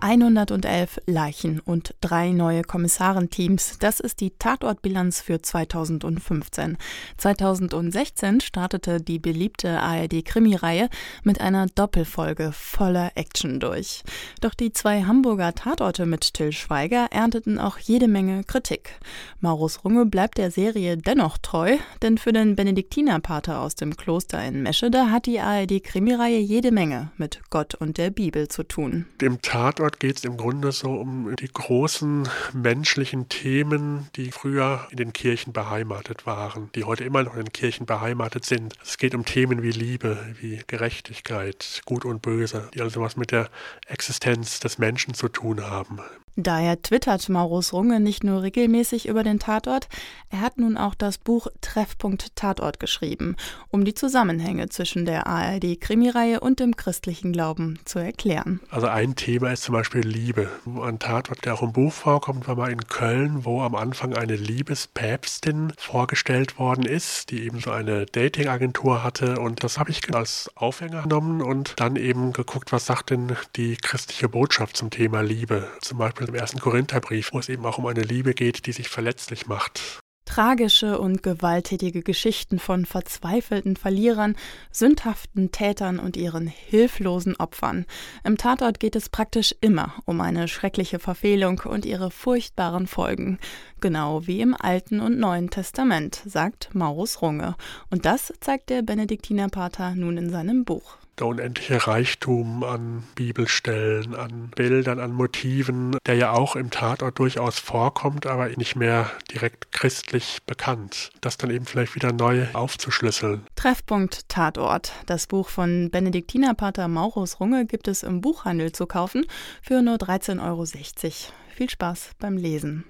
111 Leichen und drei neue Kommissarenteams. Das ist die Tatortbilanz für 2015. 2016 startete die beliebte ARD-Krimireihe mit einer Doppelfolge voller Action durch. Doch die zwei Hamburger Tatorte mit Till Schweiger ernteten auch jede Menge Kritik. Maurus Runge bleibt der Serie dennoch treu, denn für den Benediktinerpater aus dem Kloster in Meschede hat die ARD-Krimireihe jede Menge mit Gott und der Bibel zu tun. Dem Tatort dort geht es im Grunde so um die großen menschlichen Themen, die früher in den Kirchen beheimatet waren, die heute immer noch in den Kirchen beheimatet sind. Es geht um Themen wie Liebe, wie Gerechtigkeit, Gut und Böse, die also was mit der Existenz des Menschen zu tun haben. Daher twittert Maurus Runge nicht nur regelmäßig über den Tatort, er hat nun auch das Buch Treffpunkt Tatort geschrieben, um die Zusammenhänge zwischen der ARD-Krimireihe und dem christlichen Glauben zu erklären. Also ein Thema ist zum Beispiel Liebe. Ein Tatort, der auch im Buch vorkommt, war mal in Köln, wo am Anfang eine Liebespäpstin vorgestellt worden ist, die eben so eine Datingagentur hatte und das habe ich als Aufhänger genommen und dann eben geguckt, was sagt denn die christliche Botschaft zum Thema Liebe. Zum Beispiel im ersten Korintherbrief, wo es eben auch um eine Liebe geht, die sich verletzlich macht. Tragische und gewalttätige Geschichten von verzweifelten Verlierern, sündhaften Tätern und ihren hilflosen Opfern. Im Tatort geht es praktisch immer um eine schreckliche Verfehlung und ihre furchtbaren Folgen. Genau wie im Alten und Neuen Testament, sagt Maurus Runge. Und das zeigt der Benediktinerpater nun in seinem Buch der unendliche Reichtum an Bibelstellen, an Bildern, an Motiven, der ja auch im Tatort durchaus vorkommt, aber nicht mehr direkt christlich bekannt. Das dann eben vielleicht wieder neu aufzuschlüsseln. Treffpunkt Tatort. Das Buch von Benediktinerpater Maurus Runge gibt es im Buchhandel zu kaufen für nur 13,60 Euro. Viel Spaß beim Lesen.